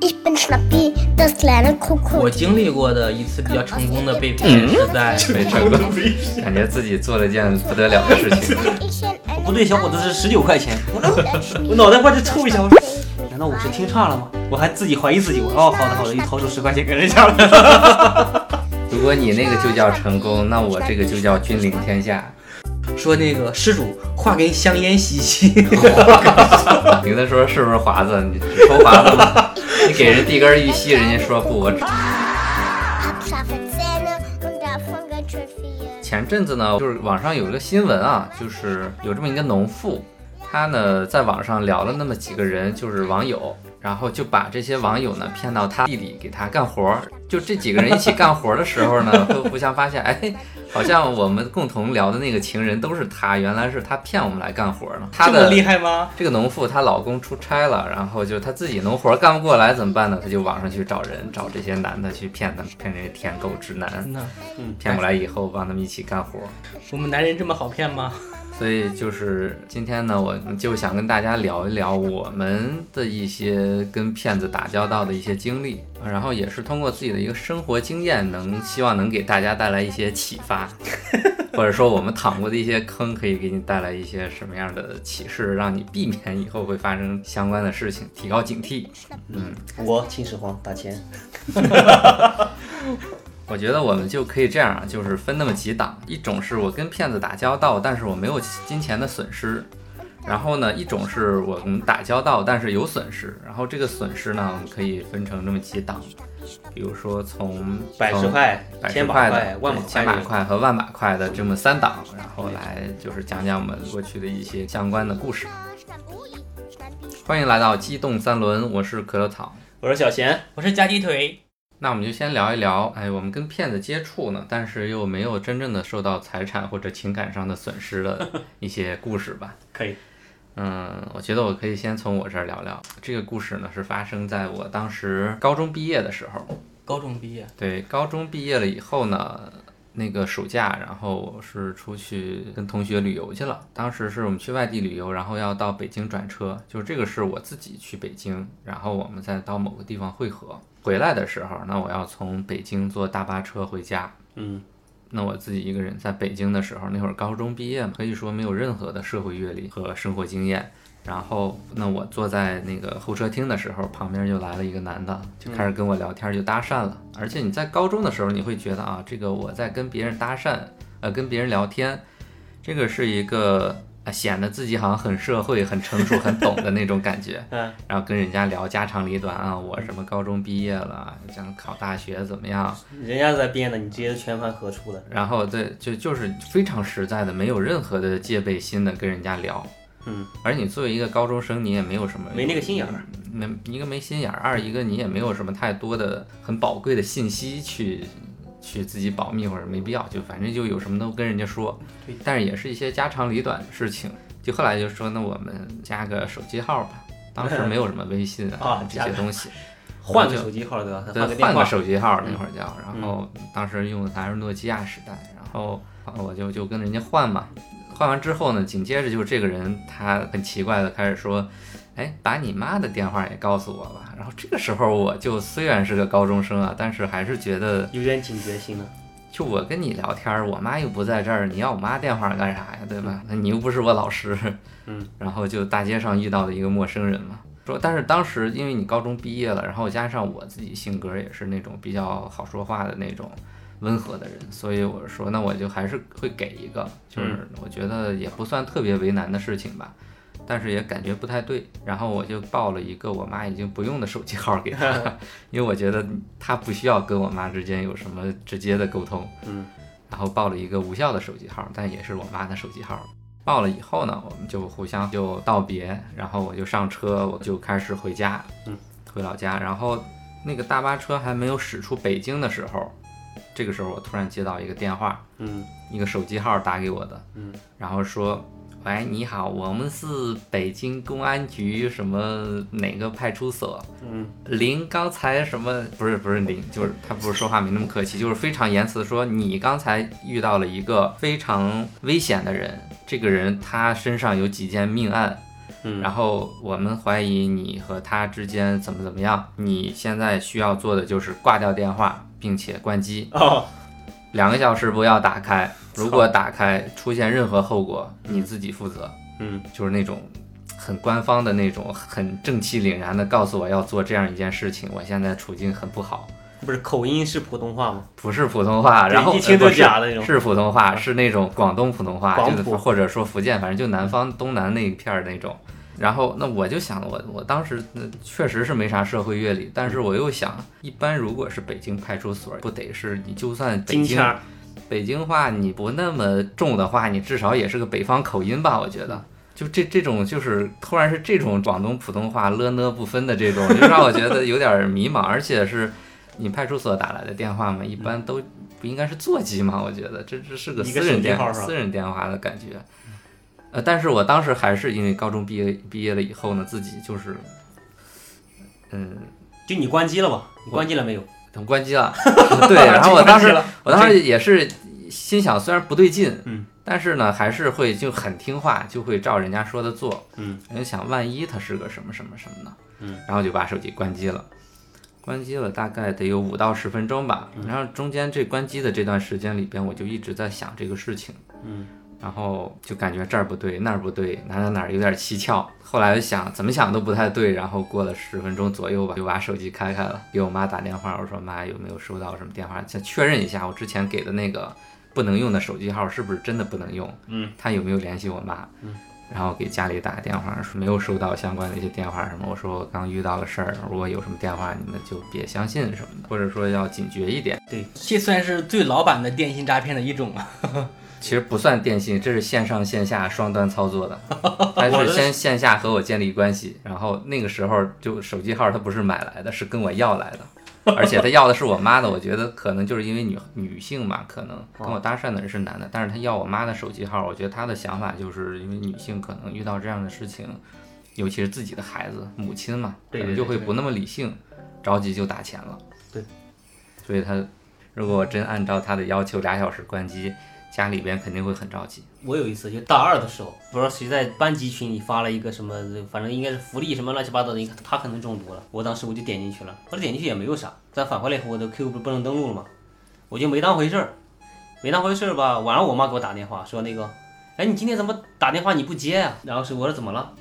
Ich bin Schnappi, das kleine Kuckuck. 我经历过的一次比较成功的被骗是在没成功，感觉自己做了件不得了的事情。不对，小伙子，是十九块钱。我 我脑袋瓜子抽一下，我说难道我是听差了吗？我还自己怀疑自己，我哦，好的好的，一掏出十块钱给人家了。如果你那个就叫成功，那我这个就叫君临天下。说那个施主画根香烟吸吸，你跟他说是不是华子？你抽华子吗？你给人递根玉溪，人家说不，我.前阵子呢，就是网上有一个新闻啊，就是有这么一个农妇，她呢在网上聊了那么几个人，就是网友，然后就把这些网友呢骗到他地里给他干活儿。就这几个人一起干活儿的时候呢，会互相发现，哎，好像我们共同聊的那个情人都是他，原来是他骗我们来干活儿呢。他的厉害吗？这个农妇她老公出差了，然后就她自己农活儿干不过来怎么办呢？她就网上去找人，找这些男的去骗他们，骗这些舔狗直男。那骗过来以后，帮他们一起干活儿。我们男人这么好骗吗？所以就是今天呢，我就想跟大家聊一聊我们的一些跟骗子打交道的一些经历，然后也是通过自己的一个生活经验，能希望能给大家带来一些启发，或者说我们躺过的一些坑，可以给你带来一些什么样的启示，让你避免以后会发生相关的事情，提高警惕。嗯，我秦始皇打钱，我觉得我们就可以这样啊，就是分那么几档，一种是我跟骗子打交道，但是我没有金钱的损失。然后呢，一种是我们打交道，但是有损失。然后这个损失呢，我们可以分成这么几档，比如说从百十块、百十块的、、万把对千把块，和万把块的这么三档，然后来就是讲讲我们过去的一些相关的故事。欢迎来到机动三轮，我是可乐草。我是小贤，我是夹鸡腿，那我们就先聊一聊，哎，我们跟骗子接触呢，但是又没有真正的受到财产或者情感上的损失的 一些故事吧。可以，嗯，我觉得我可以先从我这儿聊聊。这个故事呢，是发生在我当时高中毕业的时候。高中毕业，对，高中毕业了以后呢，那个暑假，然后我是出去跟同学旅游去了。当时是我们去外地旅游，然后要到北京转车，就是这个是我自己去北京，然后我们再到某个地方汇合。回来的时候，那我要从北京坐大巴车回家。嗯，那我自己一个人在北京的时候，那会儿高中毕业嘛，可以说没有任何的社会阅历和生活经验。然后，那我坐在那个候车厅的时候，旁边就来了一个男的，就开始跟我聊天，就搭讪了。而且你在高中的时候，你会觉得啊，这个我在跟别人搭讪，呃，跟别人聊天，这个是一个呃显得自己好像很社会、很成熟、很懂的那种感觉。嗯，然后跟人家聊家长里短啊，我什么高中毕业了，想考大学怎么样？人家在编的，你直接全盘合出的。然后对，就就是非常实在的，没有任何的戒备心的跟人家聊。嗯，而你作为一个高中生，你也没有什么没那个心眼儿。没一个没心眼儿，二一个你也没有什么太多的很宝贵的信息去去自己保密或者没必要，就反正就有什么都跟人家说对。但是也是一些家长里短的事情。就后来就说，那我们加个手机号吧。当时没有什么微信啊这些东西，换个手机号对吧？对。换个手机号那会儿叫，然后当时用的还是诺基亚时代，然后我就就跟人家换嘛，换完之后呢，紧接着就是这个人他很奇怪的开始说，哎，把你妈的电话也告诉我吧。然后这个时候我就虽然是个高中生啊，但是还是觉得，有点警觉性了。就我跟你聊天儿，我妈又不在这儿，你要我妈电话干啥呀？对吧？那你又不是我老师，嗯，然后就大街上遇到了一个陌生人嘛。说，但是当时因为你高中毕业了，然后加上我自己性格也是那种比较好说话的那种温和的人，所以我说那我就还是会给一个，就是我觉得也不算特别为难的事情吧，但是也感觉不太对，然后我就报了一个我妈已经不用的手机号给她，因为我觉得她不需要跟我妈之间有什么直接的沟通，嗯，然后报了一个无效的手机号，但也是我妈的手机号。报了以后呢，我们就互相就道别，然后我就上车，我就开始回家，嗯，回老家。然后那个大巴车还没有驶出北京的时候，这个时候我突然接到一个电话，嗯一个手机号打给我的，嗯，然后说，喂，你好，我们是北京公安局什么哪个派出所，嗯。林刚才什么？不是不是林，就是他不是说话没那么客气，就是非常严词地说你刚才遇到了一个非常危险的人，这个人他身上有几件命案，嗯，然后我们怀疑你和他之间怎么怎么样，你现在需要做的就是挂掉电话，并且关机，哦，两个小时不要打开，如果打开出现任何后果，你自己负责。嗯，就是那种很官方的那种，很正气凛然的告诉我要做这样一件事情，我现在处境很不好。不是口音是普通话吗？不是普通话，然后一听都呃不是假的那种是普通话，是那种广东普通话，就是或者说福建，反正就南方东南那一片儿那种。然后那我就想，我我当时呃确实是没啥社会阅历，但是我又想，一般如果是北京派出所，不得是你就算北京北京话你不那么重的话，你至少也是个北方口音吧？我觉得，就这这种就是突然是这种广东普通话了呢不分的这种，就让我觉得有点迷茫，而且是你派出所打来的电话嘛，一般都不应该是座机嘛？我觉得这这是个私人电话吧私人电话的感觉。呃，但是我当时还是因为高中毕业毕业了以后呢，自己就是，嗯，就你关机了吧？你关机了没有？等关机了，对，然后我当时我当时也是心想，虽然不对劲，嗯，但是呢，还是会就很听话，就会照人家说的做，嗯，我就想万一他是个什么什么什么呢，嗯，然后就把手机关机了，关机了大概得有五到十分钟吧，嗯然后中间这关机的这段时间里边，我就一直在想这个事情，嗯，然后就感觉这儿不对那儿不对，哪哪哪儿有点蹊跷。后来想怎么想都不太对，然后过了十分钟左右吧，就把手机开开了，给我妈打电话，我说妈有没有收到什么电话？再确认一下我之前给的那个不能用的手机号是不是真的不能用？嗯，他有没有联系我妈？嗯。然后给家里打个电话，说没有收到相关的一些电话什么。我说我刚遇到个事儿，如果有什么电话，你们就别相信什么的，或者说要警觉一点。对这算是最老版的电信诈骗的一种啊。其实不算电信，这是线上线下双端操作的。他是先线下和我建立关系，然后那个时候就手机号他不是买来的，是跟我要来的，而且他要的是我妈的。我觉得可能就是因为女女性嘛，可能跟我搭讪的人是男的，但是他要我妈的手机号，我觉得他的想法就是因为女性可能遇到这样的事情，尤其是自己的孩子、母亲嘛，可能就会不那么理性，着急就打钱了。对，所以他如果真按照他的要求俩小时关机。家里边肯定会很着急。我有一次就大二的时候，不知道谁在班级群里发了一个什么，反正应该是福利什么乱七八糟的，应该他可能中毒了。我当时我就点进去了，我点进去也没有啥，但返回来以后我的 QQ 不是不能登录了吗？我就没当回事儿，没当回事儿吧。晚上我妈给我打电话说那个，哎，你今天怎么打电话你不接呀、然后是我说怎么了？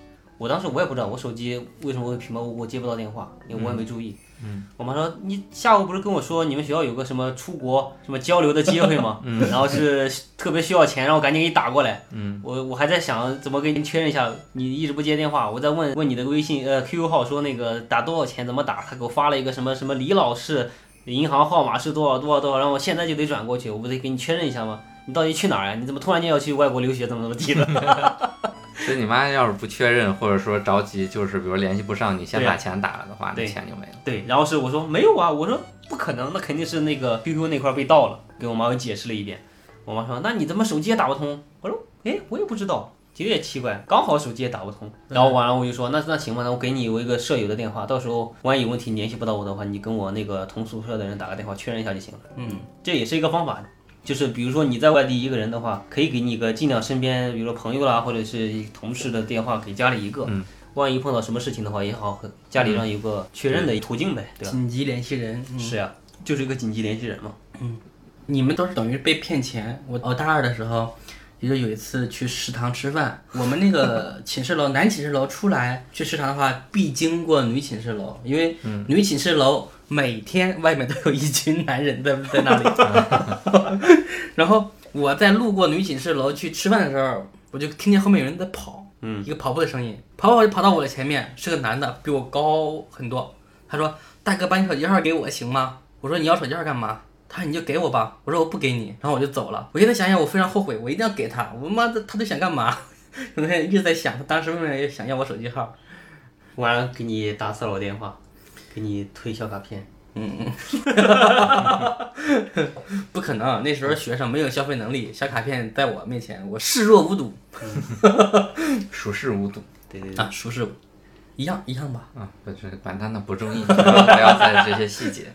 我当时我也不知道我手机为什么会屏幕我接不到电话，因为我也没注意。嗯，我妈说你下午不是跟我说你们学校有个什么出国什么交流的机会吗？嗯，然后是特别需要钱，让我赶紧给你打过来。嗯，我我还在想怎么跟你确认一下，你一直不接电话，我在问问你的微信呃 QQ 号说那个打多少钱怎么打，他给我发了一个什么什么李老师银行号码是多少多少多少，让我现在就得转过去，我不得给你确认一下吗？你到底去哪儿呀、你怎么突然间要去外国留学怎么怎么地的？所以你妈要是不确认，或者说着急，就是比如联系不上你，先把钱打了的话，那钱就没了。对，然后是我说没有啊，我说不可能，那肯定是那个 QQ 那块被盗了，给我妈又解释了一遍。我妈说那你怎么手机也打不通？我说哎，我也不知道，其实也奇怪，刚好手机也打不通。然后完了我就说那那行吧，那我给你我一个舍友的电话，到时候万一有问题联系不到我的话，你跟我那个同宿舍的人打个电话确认一下就行了。嗯，这也是一个方法。就是比如说你在外地一个人的话，可以给你一个尽量身边，比如说朋友啦，或者是同事的电话给家里一个，嗯万一碰到什么事情的话也好，和家里让有个确认的途径呗，对吧？紧急联系人。嗯是呀、就是一个紧急联系人嘛。嗯你们都是等于被骗钱。我我大二的时候，也就有一次去食堂吃饭，我们那个 寝室楼男寝室楼出来去食堂的话，必经过女寝室楼，因为女寝室楼每天外面都有一群男人在在那里。然后我在路过女寝室楼去吃饭的时候，我就听见后面有人在跑，嗯一个跑步的声音，跑跑就跑到我的前面，是个男的，比我高很多。他说：“大哥，把你手机号给我行吗？”我说：“你要手机号干嘛？”他说：“你就给我吧。”我说：“我不给你。”然后我就走了。我现在想想，我非常后悔，我一定要给他。我妈的，他都想干嘛？我现在一直在想，他当时为什么想要我手机号？晚上给你打骚扰电话，给你推小卡片。嗯 不可能，那时候学生没有消费能力，小卡片在我面前，我视若无睹。熟视无睹。对对对，啊，熟视一样一样吧。啊，不是管他呢，不中意，不要不要在意这些细节。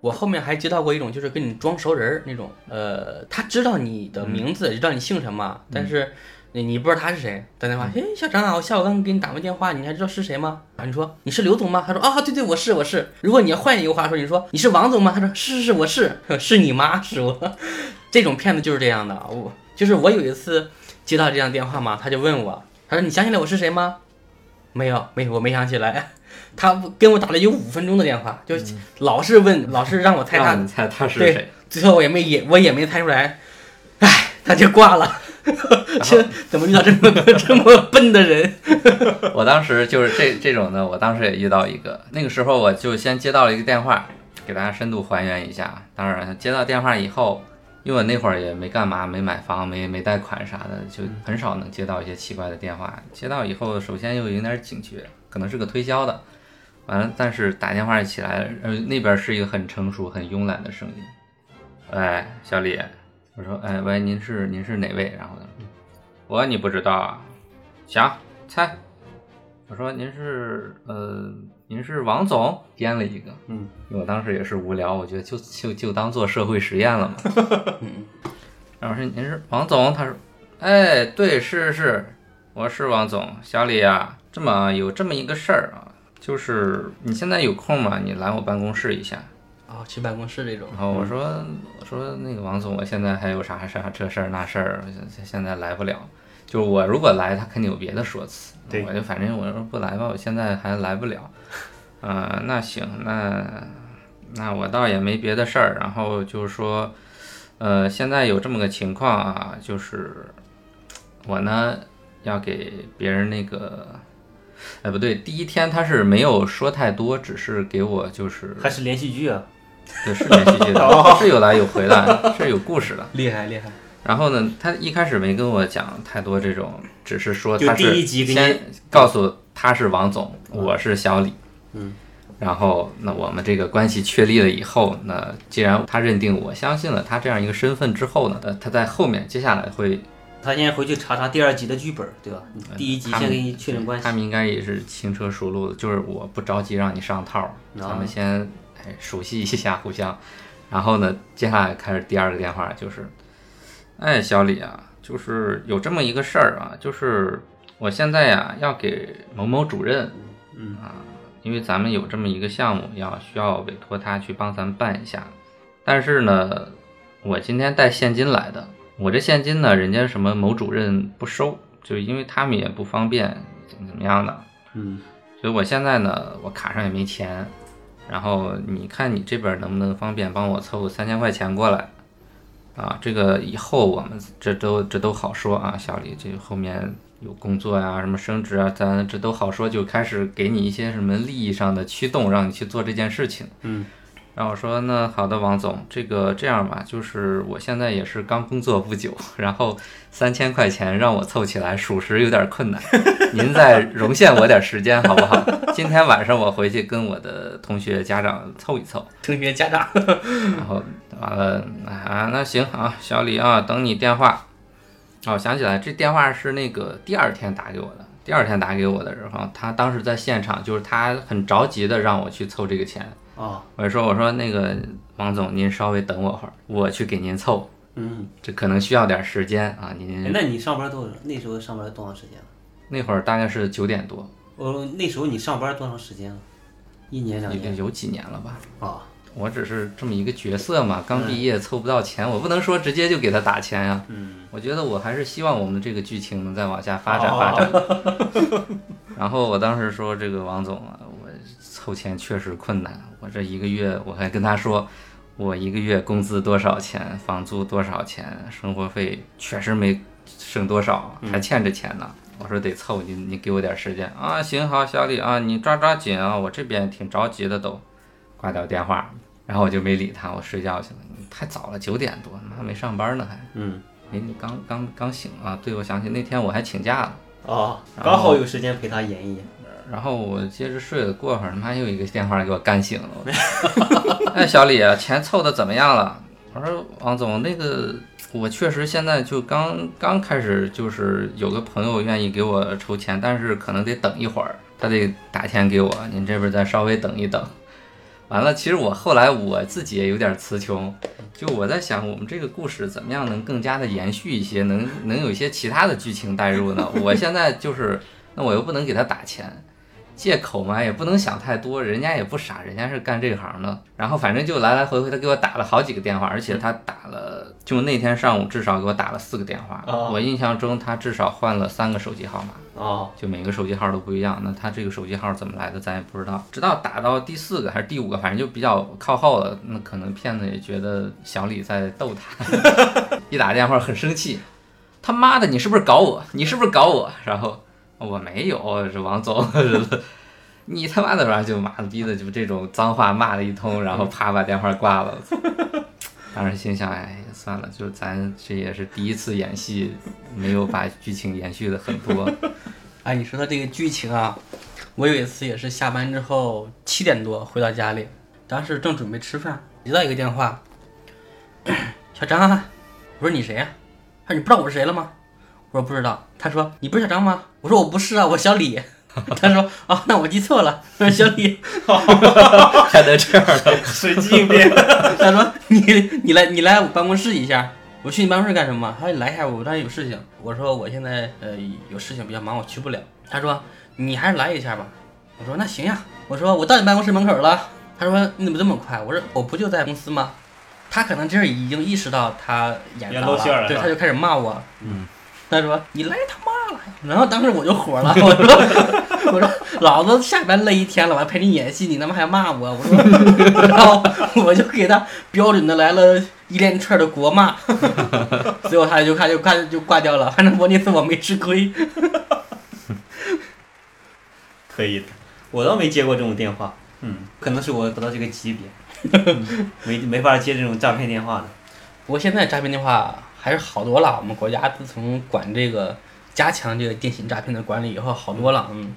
我后面还接到过一种，就是跟你装熟人儿那种，呃，他知道你的名字，知道你姓什么，但是你你不知道他是谁，打电话，哎，校长啊，我下午刚给你打过电话，你还知道是谁吗？啊，你说你是刘总吗？他说啊，对对，我是我是。如果你要换一个话说，你说你是王总吗？他说是是是，我是，是你妈是我。这种骗子就是这样的，我就是我有一次接到这样电话嘛，他就问我，他说你想起来我是谁吗？没有没有，我没想起来。他跟我打了有五分钟的电话，就老是问，老是让我猜他让你猜他是对谁？，最后我也没也我也没猜出来，唉，他就挂了。这怎么遇到这么 这么笨的人？我当时就是这这种呢，我当时也遇到一个，那个时候我就先接到了一个电话，给大家深度还原一下。当然，接到电话以后，因为我那会儿也没干嘛，没买房，没没贷款啥的，就很少能接到一些奇怪的电话。接到以后，首先又有点警觉，可能是个推销的。完了，但是打电话一起来，呃，那边是一个很成熟、很慵懒的声音。哎，小李，我说，哎，喂，您是您是哪位？然后他说，我你不知道啊？行，猜。我说您是呃，您是王总，编了一个，嗯，因为我当时也是无聊，我觉得就就就当做社会实验了嘛。然后说您是王总，他说，哎，对，是是，我是王总，小李啊，这么有这么一个事儿啊，就是你现在有空吗？你来我办公室一下。哦，去办公室这种，然后我说我说那个王总，我现在还有啥啥这事儿那事儿，现现在来不了。就是我如果来，他肯定有别的说辞。对我就反正我说不来吧，我现在还来不了。嗯、那行，那那我倒也没别的事儿。然后就是说，呃，现在有这么个情况啊，就是我呢要给别人那个，哎不对，第一天他是没有说太多，只是给我就是还是连续剧啊？对，是连续剧的，是有来有回的，是有故事的。厉害厉害。然后呢，他一开始没跟我讲太多这种，只是说他是先告诉他是王总，我是小李。嗯。然后，那我们这个关系确立了以后，那既然他认定我相信了他这样一个身份之后呢，呃，他在后面接下来会，他先回去查查第二集的剧本，对吧？第一集先给你确认关系他。们应该也是轻车熟路的，就是我不着急让你上套，咱们先哎熟悉一下互相，然后呢，接下来开始第二个电话就是，哎，小李啊，就是有这么一个事儿啊，就是我现在呀要给某某主任，嗯。啊，因为咱们有这么一个项目，要需要委托他去帮咱们办一下，但是呢，我今天带现金来的，我这现金呢，人家什么某主任不收，就因为他们也不方便怎么怎么样的，嗯，所以我现在呢，我卡上也没钱，然后你看你这边能不能方便帮我凑个三千块钱过来？啊，这个以后我们这都这都好说啊，小李，这后面有工作呀、什么升职啊，咱这都好说，就开始给你一些什么利益上的驱动，让你去做这件事情。嗯，然后我说那好的，王总，这个这样吧，就是我现在也是刚工作不久，然后三千块钱让我凑起来，属实有点困难，您再容限我点时间好不好？今天晚上我回去跟我的同学家长凑一凑。同学家长，然后完了啊，那行啊，小李啊，等你电话。哦，想起来，这电话是那个第二天打给我的。第二天打给我的时候，他当时在现场，就是他很着急的让我去凑这个钱。哦，我就说，我说那个王总，您稍微等我会儿，我去给您凑，嗯，这可能需要点时间啊。哎您那你上班多那时候上班多长时间了？那会儿大概是九点多，我那时候你上班多长时间了？一年两年？有有几年了吧？啊，我只是这么一个角色嘛，刚毕业凑不到钱，我不能说直接就给他打钱呀、嗯，我觉得我还是希望我们这个剧情能再往下发展发展。然后我当时说这个王总啊，我凑钱确实困难，我这一个月我还跟他说，我一个月工资多少钱，房租多少钱，生活费确实没剩多少，还欠着钱呢。我说得凑，你你给我点时间啊！行好，小李啊，你抓抓紧啊，我这边挺着急的都。挂掉电话，然后我就没理他，我睡觉去了。太早了，九点多，妈没上班呢还。嗯，哎，你刚刚刚醒啊？对，我想起那天我还请假了，哦，刚好有时间陪他演一演。然后我接着睡了，过会儿他妈又一个电话给我干醒了。哎，小李，钱凑的怎么样了？我说王总，那个我确实现在就刚刚开始，就是有个朋友愿意给我筹钱，但是可能得等一会儿，他得打钱给我，您这边再稍微等一等。完了，其实我后来我自己也有点词穷，就我在想，我们这个故事怎么样能更加的延续一些，能能有一些其他的剧情带入呢？我现在就是，那我又不能给他打钱，借口嘛也不能想太多，人家也不傻，人家是干这行的。然后反正就来来回回，他给我打了好几个电话，而且他打了，就那天上午至少给我打了四个电话。哦我印象中他至少换了三个手机号码。哦，就每个手机号都不一样。那他这个手机号怎么来的，咱也不知道。直到打到第四个还是第五个，反正就比较靠后了。那可能骗子也觉得小李在逗他，一打电话很生气，他妈的，你是不是搞我？你是不是搞我？然后我没有，是王总。你他妈的，然后就妈的逼的就这种脏话骂了一通，然后啪把电话挂了。当时心想，哎，算了，就咱这也是第一次演戏，没有把剧情延续的很多。哎，你说到这个剧情啊，我有一次也是下班之后七点多回到家里，当时正准备吃饭，接到一个电话，小张啊，我说你谁呀、他说你不知道我是谁了吗？我说不知道。他说你不是小张吗？我说我不是啊，我小李。他说哦，那我记错了，我说小李。还能这样的？随机应变。他说你你来你来我办公室一下。我去你办公室干什么？他说你来一下，我这儿有事情。我说我现在呃有事情比较忙，我去不了。他说你还是来一下吧。我说那行呀。我说我到你办公室门口了。他说你怎么这么快？我说我不就在公司吗？他可能这儿已经意识到他演露馅儿了对他就开始骂我。嗯，他说你来他妈了。然后当时我就火了，我说我说老子下班累一天了，我还陪你演戏，你他妈还骂我？我说，然后我就给他标准的来了一连串的国骂，最后他就他就他就挂掉了。反正我那次我没吃亏。可以的，我倒没接过这种电话。嗯，可能是我不到这个级别，嗯没没法接这种诈骗电话的。不过现在诈骗电话还是好多了，我们国家自从管这个加强这个电信诈骗的管理以后，好多了，嗯，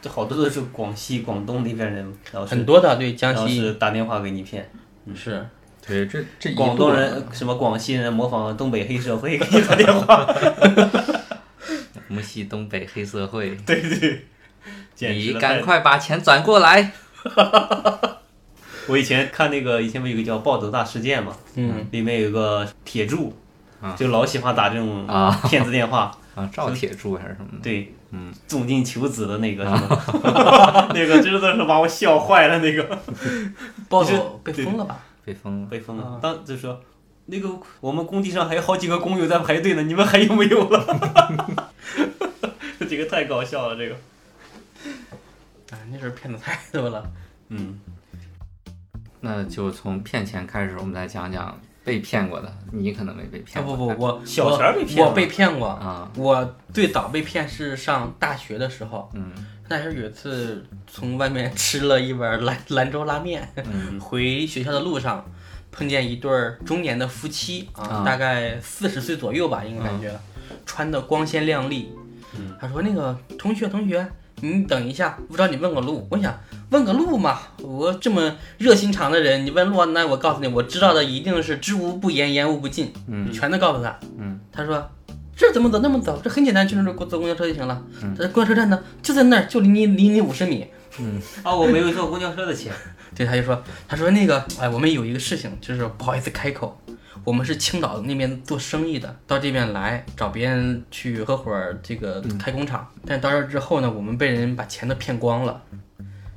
这好多都是广西、广东那边人，然后很多的对江然后西是打电话给你骗。是对，这这广东人什么广西人模仿东北黑社会给你打电话，我们系东北黑社会，对对，你赶快把钱转过来。我以前看那个，以前不有个叫《暴走大事件》嘛，嗯，里面有个铁柱啊，就老喜欢打这种啊骗子电话，啊，赵铁柱还是什么的？对，嗯，重金求子的那个，是 吧 那个真的是把我笑坏了，那个暴就是走被封了吧？被封了。被封了啊。当就说那个我们工地上还有好几个工友在排队呢，你们还有没有了？这个太搞笑了，这个，啊，那时候骗子太多了。嗯，那就从骗钱开始，我们来讲讲被骗过的。你可能没被啊骗过。不不不，我小我钱被骗我被骗过。啊，我最早被骗是上大学的时候，嗯那时候有一次从外面吃了一碗兰兰州拉面，嗯 回学校的路上碰见一对儿中年的夫妻啊，啊大概四十岁左右吧，应该感觉、穿的光鲜亮丽。嗯他说：“那个同学，同学，你等一下，不知道你问个路。”我想问个路嘛，我这么热心肠的人，你问路，那我告诉你，我知道的一定是知无不言，言无不尽，嗯。全都告诉他。嗯，他说这怎么走那么走？这很简单，去那儿坐公交车就行了。嗯。这公交车站呢，就在那儿，就离你离你五十米。嗯。啊，我没有坐公交车的钱，对，他就说，他说那个，哎，我们有一个事情，就是不好意思开口，我们是青岛那边做生意的，到这边来找别人去合伙这个开工厂，但到这之后呢，我们被人把钱都骗光了，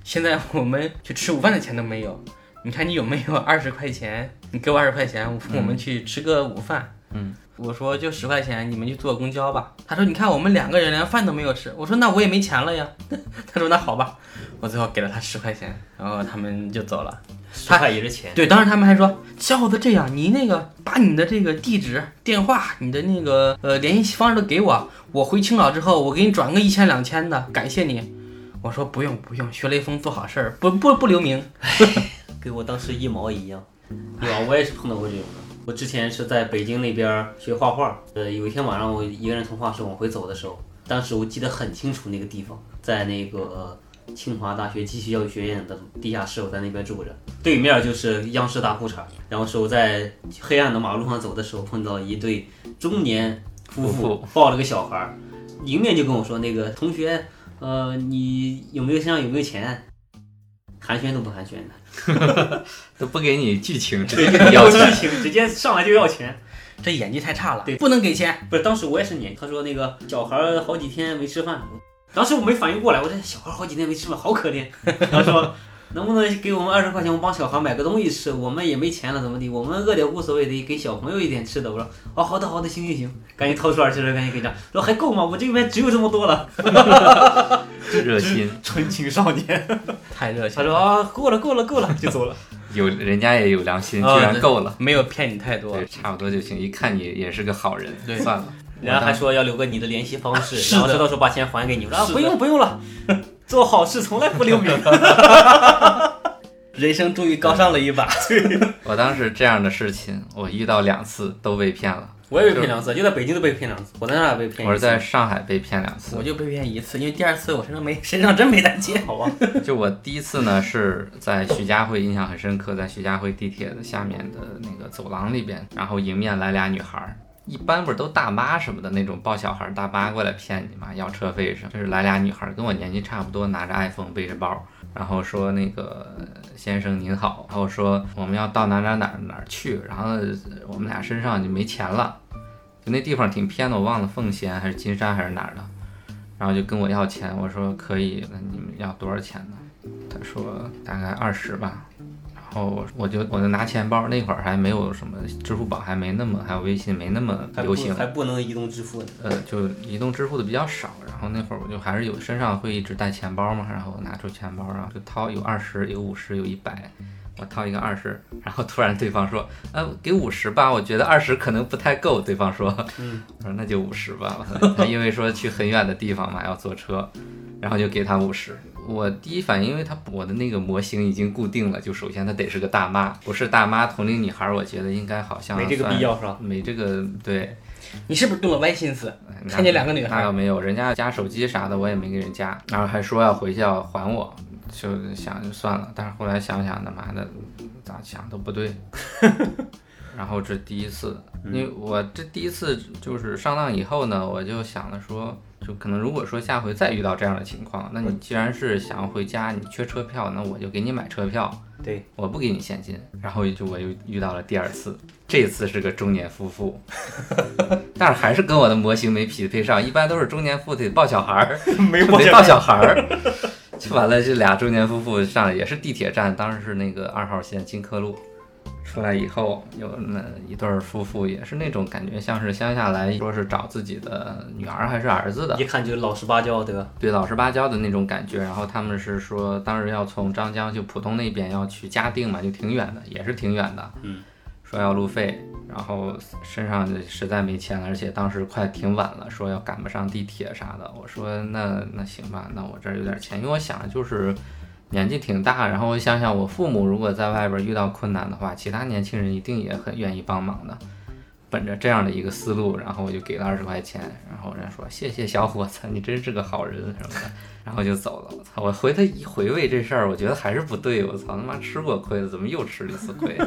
现在我们去吃午饭的钱都没有。你看你有没有二十块钱？你给我二十块钱，我们去吃个午饭。嗯，我说就十块钱，你们去坐公交吧。他说你看我们两个人连饭都没有吃。我说那我也没钱了呀。他说那好吧，我最后给了他十块钱，然后他们就走了。十块也是钱。对，当时他们还说，小伙子这样，你那个把你的这个地址、电话、你的那个呃联系方式都给我，我回青岛之后，我给你转个一千两千的，感谢你。我说不用不用，学雷锋做好事儿，不不不留名。跟我当时一毛一样，对吧？我也是碰到过这种的。我之前是在北京那边儿学画画，呃，有一天晚上我一个人从画室往回走的时候，当时我记得很清楚那个地方，在那个清华大学继续教育学院的地下室，我在那边住着，对面就是央视大裤衩。然后是我在黑暗的马路上走的时候，碰到一对中年夫夫妇妇抱了个小孩儿，迎面就跟我说：“那个同学，呃，你有没有身上有没有钱？”寒暄都不寒暄的，都不给你剧情，直接给你要。剧情直接上来就要钱。这演技太差了，对不能给钱。不是，当时我也是年，他说那个小孩儿好几天没吃饭，当时我没反应过来，我这小孩儿好几天没吃饭，好可怜。他说能不能给我们二十块钱，我帮小孩买个东西吃，我们也没钱了，怎么的？我们饿点无所谓的，给小朋友一点吃的。我说哦，好的好的，行行行，赶紧掏出二十，赶紧给他。说还够吗？我这边只有这么多了。热心，纯情少年。太热情他说啊，够了够了够了，就走了。有人家也有良心，居然够了。没有骗你太多对，。差不多就行。一看你也是个好人，对算了。然后还说要留个你的联系方式，然后他到时候把钱还给你。我说啊，不用不用了，做好事从来不留名。人生终于高尚了一把。我当时这样的事情，我遇到两次都被骗了。我也被骗两次，就在北京都被骗两次，我在那被骗一次。我是在上海被骗两次我。就被骗一次，因为第二次我身上没身上真没带钱。好吧，就我第一次呢是在徐家汇，印象很深刻，在徐家汇地铁的下面的那个走廊里边，然后迎面来俩女孩儿。一般不是都大妈什么的那种抱小孩大妈过来骗你嘛，要车费什么。就是来俩女孩，跟我年纪差不多，拿着 iPhone 背着包，然后说那个先生您好，然后说我们要到哪哪哪哪去，然后我们俩身上就没钱了，就那地方挺偏的，我忘了奉贤还是金山还是哪儿的，然后就跟我要钱，我说可以，那你们要多少钱呢？他说大概二十吧，后我就我就拿钱包，那会儿还没有什么支付宝，还没那么，还有微信没那么流行，还不能移动支付呢。呃，就移动支付的比较少，然后那会儿我就还是有身上会一直带钱包嘛，然后拿出钱包，然后就掏有二十，有五十，有一百，我掏一个二十，然后突然对方说，呃，给五十吧，我觉得二十可能不太够，对方说，嗯，我说那就五十吧，因为说去很远的地方嘛，要坐车，然后就给他五十。我第一反应，因为他我的那个模型已经固定了，就首先他得是个大妈，不是大妈同龄女孩，我觉得应该好像没这个必要是吧？没这个对，你是不是动了歪心思？看见两个女孩那倒没有，人家加手机啥的我也没给人加，然后还说要回去要还我，就想就算了。但是后来想想，他妈的咋想都不对。然后这第一次，因为我这第一次就是上当以后呢，我就想了说，就可能如果说下回再遇到这样的情况，那你既然是想要回家，你缺车票，那我就给你买车票。对，我不给你现金，然后就我又遇到了第二次，这次是个中年夫妇，但是还是跟我的模型没匹配上，一般都是中年夫妇得抱小孩儿，没没抱小孩儿，就完了。这俩中年夫妇上来也是地铁站，当时是那个二号线金科路。出来以后，有那一对儿夫妇，也是那种感觉，像是乡下来说是找自己的女儿还是儿子的，一看就老实巴交，对吧？对老实巴交的那种感觉。然后他们是说，当时要从张江就浦东那边要去嘉定嘛，就挺远的，也是挺远的。嗯，说要路费，然后身上实在没钱了，而且当时快挺晚了，说要赶不上地铁啥的。我说那那行吧，那我这儿有点钱，因为我想就是年纪挺大，然后我想想我父母如果在外边遇到困难的话，其他年轻人一定也很愿意帮忙的。本着这样的一个思路，然后我就给了二十块钱，然后人家说谢谢小伙子，你真是个好人什么的，然后就走了。我操！我回头一回味这事儿，我觉得还是不对。我操他妈吃过亏了，怎么又吃了一次亏？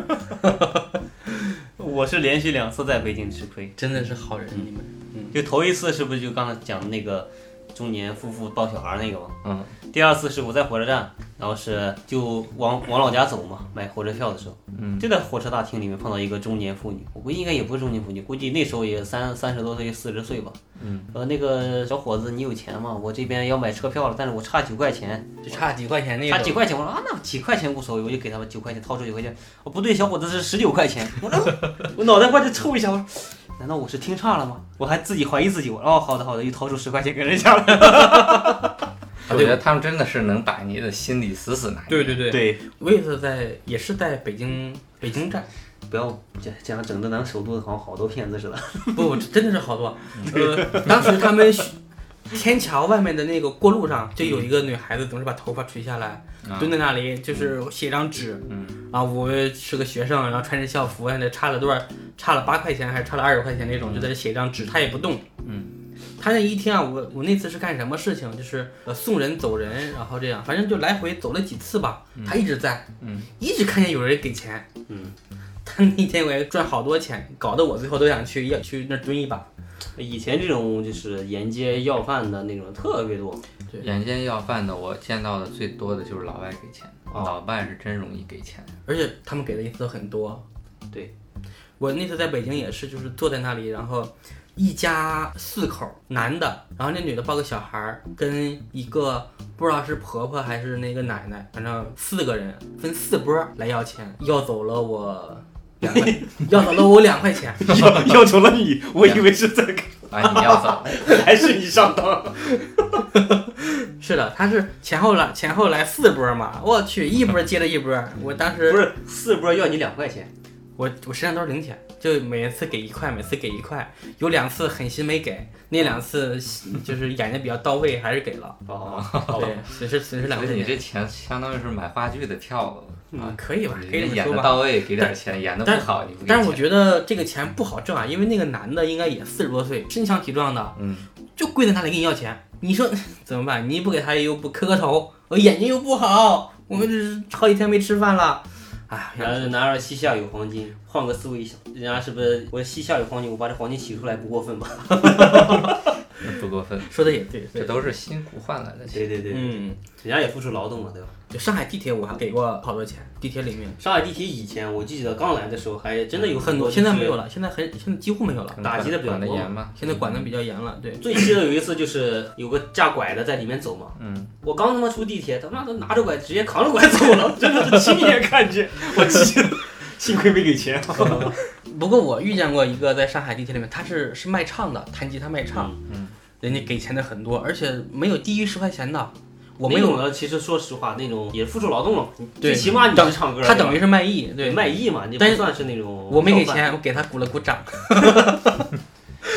我是连续两次在北京吃亏，真的是好人，你们。就头一次是不是就刚才讲的那个中年夫妇抱小孩那个吗？嗯，第二次是我在火车站，然后是就往往老家走嘛，买火车票的时候，嗯，就在火车大厅里面碰到一个中年妇女，我估计应该也不是中年妇女，估计那时候也三三十多岁四十岁吧。嗯，呃，那个小伙子，你有钱吗？我这边要买车票了，但是我差九块钱，就差几块钱那种。差几块钱，我说啊，那几块钱无所谓，我就给他们九块钱，掏出九块钱。哦，不对，小伙子是十九块钱。我说，我脑袋瓜子抽一下，我说，难道我是听差了吗？我还自己怀疑自己，我说哦，好的好的，又掏出十块钱给人家了。我觉得他们真的是能把你的心里死死拿捏。对对对，对，我也是在，也是在北京北京站。不要这这样整的，咱首都好像好多骗子似的。不，真的是好多。呃，当时他们天桥外面的那个过路上，就有一个女孩子，总是把头发垂下来，啊蹲在那里，就是写张纸。嗯。啊，我是个学生，然后穿着校服，那差了多少？差了八块钱还是差了二十块钱那种，就在这写张纸，她也不动。嗯。他那一天啊，我我那次是干什么事情？就是呃送人走人，然后这样，反正就来回走了几次吧。他一直在，嗯，一直看见有人给钱。嗯。他那天我也赚好多钱，搞得我最后都想去要去那儿蹲一把。以前这种就是沿街要饭的那种特别多对沿街要饭的，我见到的最多的就是老外给钱。啊，老外是真容易给钱。而且他们给的一次都很多。对，我那次在北京也是，就是坐在那里，然后一家四口，男的，然后那女的抱个小孩儿，跟一个不知道是婆婆还是那个奶奶，反正四个人分四波来要钱，要走了我两块，要走了我两块钱。要要走了你，我以为是这个，把你要走，还是你上当？是的，他是前后来前后来四波嘛，我去一波接着一波，我当时不是四波要你两块钱，我我身上都是零钱，就每次给一块，每次给一块，有两次狠心没给，那两次就是演的比较到位，还是给了。哦，对，损失损失两所以你这钱相当于是买话剧的票了。啊，可以吧？可以你演。的到位，给点钱；演的不但好，你但是我觉得这个钱不好挣啊，因为那个男的应该也四十多岁，身强体壮的，嗯，就跪在那里跟你要钱，你说 怎么办？你不给他又不磕个头，我眼睛又不好，我们这是好几天没吃饭了，哎呀，然后男儿膝下有黄金，换个思维想，人家是不是我膝下有黄金，我把这黄金洗出来不过分吧？不过分，说的也对，这都是辛苦换来的钱。对对对，嗯，人家也付出劳动了，对吧？就上海地铁我还给过好多钱，地铁里面上海地铁以前我记得刚来的时候还真的有，很多，现在没有了，现在很现在几乎没有了，打击的比较管的严嘛？现在管的比较严了，对。最气的有一次就是有个架拐的在里面走嘛，嗯，我刚他妈出地铁，他妈的拿着拐直接扛着拐走了，真的是亲眼看见，我气的，幸亏没给钱。不过我遇见过一个在上海地铁里面，他是是卖唱的，弹吉他卖唱，嗯人家给钱的很多，而且没有低于十块钱的。我没有，的，其实说实话，那种也付出劳动了，对最起码你等是唱歌，他等于是卖艺，对，卖艺嘛，你但是不算是那种。我没给。钱，我给他鼓了鼓掌。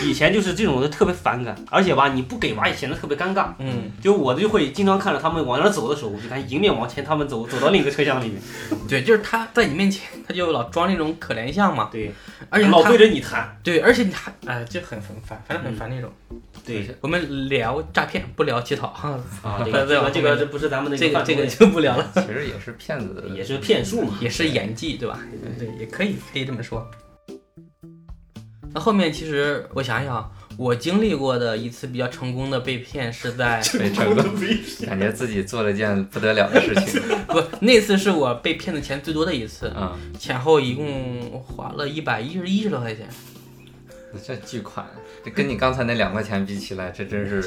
以前就是这种的特别反感，而且吧，你不给吧也显得特别尴尬。嗯，就我就会经常看着他们往那儿走的时候，我就看迎面往前他们走，走到另一个车厢里面，对，就是他在你面前，他就老装那种可怜相嘛，对，而且老对着你谈，对，而且你还哎，就很很烦，反正很烦那种。对我们聊诈骗，不聊乞讨哈，啊，这再个这个这不是咱们的这个这个就不聊了，其实也是骗子的，也是骗术嘛。也是演技，对吧？对，也可以可以这么说。那后面其实我想想，我经历过的一次比较成功的被骗是在被 成功，感觉自己做了件不得了的事情。不那次是我被骗的钱最多的一次，嗯，前后一共花了一百一十一十多块钱，这巨款，这跟你刚才那两块钱比起来，这真是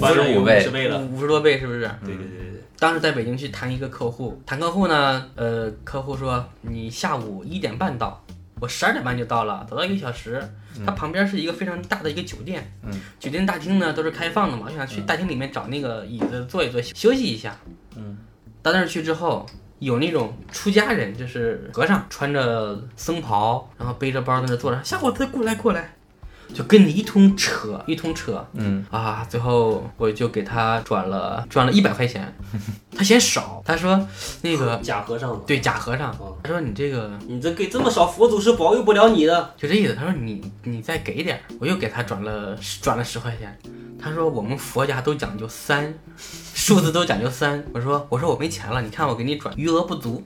翻了有十五倍50。倍了。五十多倍是不是？对对对对对，当时在北京去谈一个客户，谈客户呢，呃，客户说你下午一点半到，我十二点半就到了，早到一个小时。它旁边是一个非常大的一个酒店，嗯，酒店大厅呢都是开放的嘛，我想去大厅里面找那个椅子坐一坐，休息一下。嗯，到那儿去之后，有那种出家人，就是和尚，穿着僧袍，然后背着包在那坐着，小伙子过来过来，就跟你一通扯，一通扯。嗯，啊，最后我就给他转了转了一百块钱，他嫌少，他说那个假和尚嘛。对假和尚哦，他说你这个你这给这么少，佛祖是保佑不了你的。就这意思，他说你你再给点儿，我又给他转了转了十块钱，他说我们佛家都讲究三，数字都讲究三，我说我说我没钱了，你看我给你转，余额不足。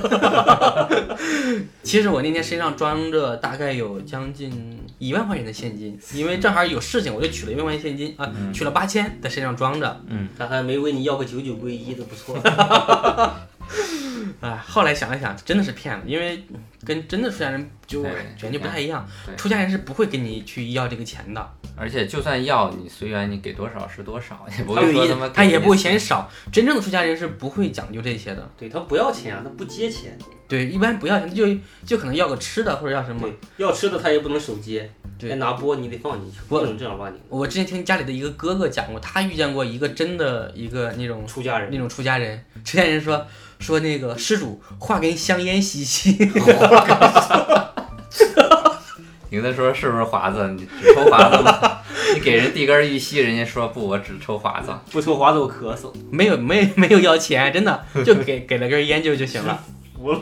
其实我那天身上装着大概有将近一万块钱的现金，因为正好有事情，我就取了一万块钱现金啊，取了八千在身上装着。嗯他还没问你要个九九归一的，不错。哎，后来想了想，真的是骗子，因为跟真的出家人就感觉不太一样。出家人是不会跟你去要这个钱的，而且就算要你随缘，你给多少是多少，也不会说他妈他也不会嫌少。真正的出家人是不会讲究这些的。对他不要钱啊，他不接钱。对，一般不要钱，就就可能要个吃的或者要什么。要吃的他也不能手接，对哎拿钵你得放进去，我不能正儿八经。我之前听家里的一个哥哥讲过，他遇见过一个真的一个那种出家人那种出家人，出家人说说那个施主画根香烟吸吸，你跟他说是不是华子？你只抽华子吗？你给人递根玉溪，人家说不，我只抽华子。不抽华子我咳嗽。没有没有没有要钱，真的就给给了根烟就就行了。我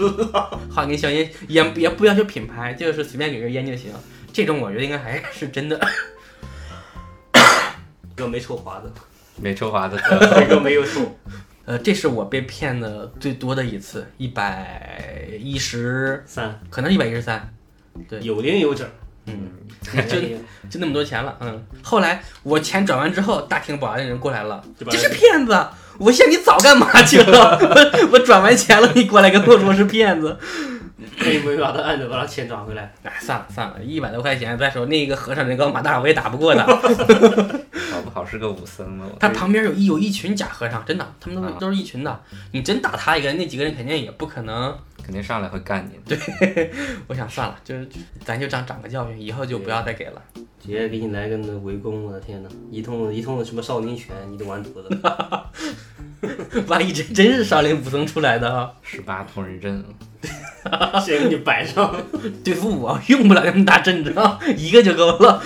画根香烟也也不要求品牌，就是随便给根烟就行。这种我觉得应该还是真的。哥没抽华子，没抽华子，这个没有抽。呃，这是我被骗的最多的一次，一百一十，三可能一百一十三。对有零有整，嗯，就 就那么多钱了，嗯。后来我钱转完之后，大厅保安的人过来了，这是骗子！我想你早干嘛去了？我 我转完钱了，你过来跟我说是骗子。没没把他按着把他钱转回来。哎，算了算了，一百多块钱，再说那个和尚人高马大，我也打不过他。搞不好是个武僧呢。他旁边有一有一群假和尚，真的，他们都是啊都是一群的。你真打他一个人，那几个人肯定也不可能。肯定上来会干你对。我想算了，就是咱就长长个教训，以后就不要再给了。直接给你来个那围攻，我的天呐，一通一通的什么少林拳，你都完犊子了。万一真真是少林武僧出来的啊，十八铜人阵，先给你摆上。对付我用不了那么大阵仗，一个就够了。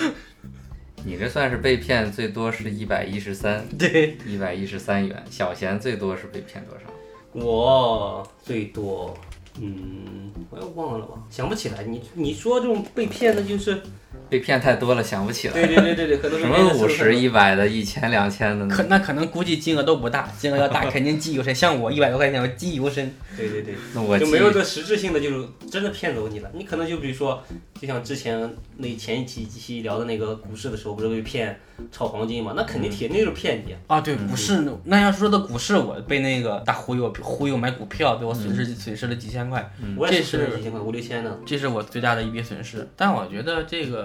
你这算是被骗最多是一百一十三，对，一百一十三元。小贤最多是被骗多少？我最多，嗯，我也忘了吧，想不起来。你你说这种被骗的，就是被骗太多了，想不起来。对对对对对，很多什么五十、一百的、一千、两千的？可那可能估计金额都不大，金额要大 肯定记忆犹深。像我一百多块钱，我记忆犹深。对对对，那我就没有这实质性的，就是真的骗走你了。你可能就比如说，就像之前那前几期聊的那个股市的时候，不是被骗炒黄金嘛？那肯定铁定就是骗你。啊，对，股市那要说的股市，我被那个大忽悠忽悠买股票，被我损失损失了几千块，我也是几千块，五六千呢。这是我最大的一笔损失。但我觉得这个，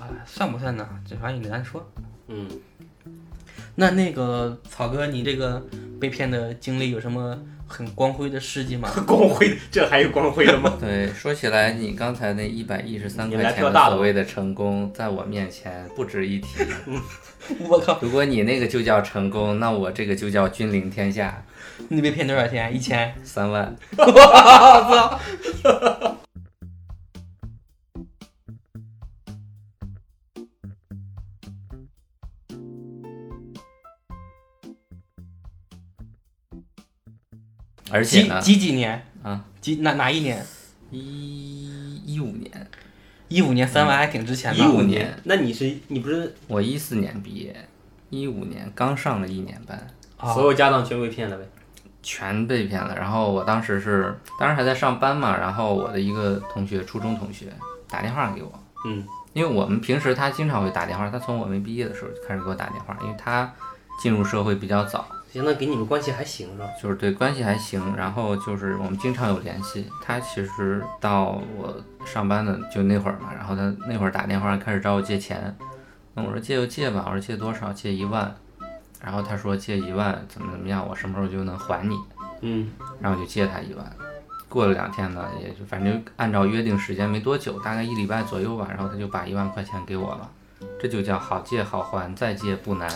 哎，算不算呢？这玩意儿难说。嗯，那那个草哥，你这个被骗的经历有什么很光辉的事迹吗？光辉，这还有光辉的吗？对，说起来，你刚才那一百一十三块钱大的的所谓的成功，在我面前不值一提。我靠，如果你那个就叫成功，那我这个就叫君临天下，你被骗多少钱？一千？三万。而且几呢，几几年？啊，几哪哪一年？一一五年，一五年三万还挺值钱的。一五年，那你是你不是我一四年毕业，一五年刚上了一年班，啊所有家当全被骗了呗？全被骗了。然后我当时是，当时还在上班嘛，然后我的一个同学，初中同学打电话给我，嗯，因为我们平时他经常会打电话，他从我没毕业的时候就开始给我打电话，因为他进入社会比较早，行，那给你们关系还行是吧？就是对关系还行，然后就是我们经常有联系。他其实到我上班的就那会儿嘛，然后他那会儿打电话开始找我借钱，那我说借就借吧，我说借多少？借一万，然后他说借一万怎么怎么样，我什么时候就能还你？嗯，然后我就借他一万。过了两天呢，也就反正按照约定时间没多久，大概一礼拜左右吧，然后他就把一万块钱给我了。这就叫好借好还，再借不难。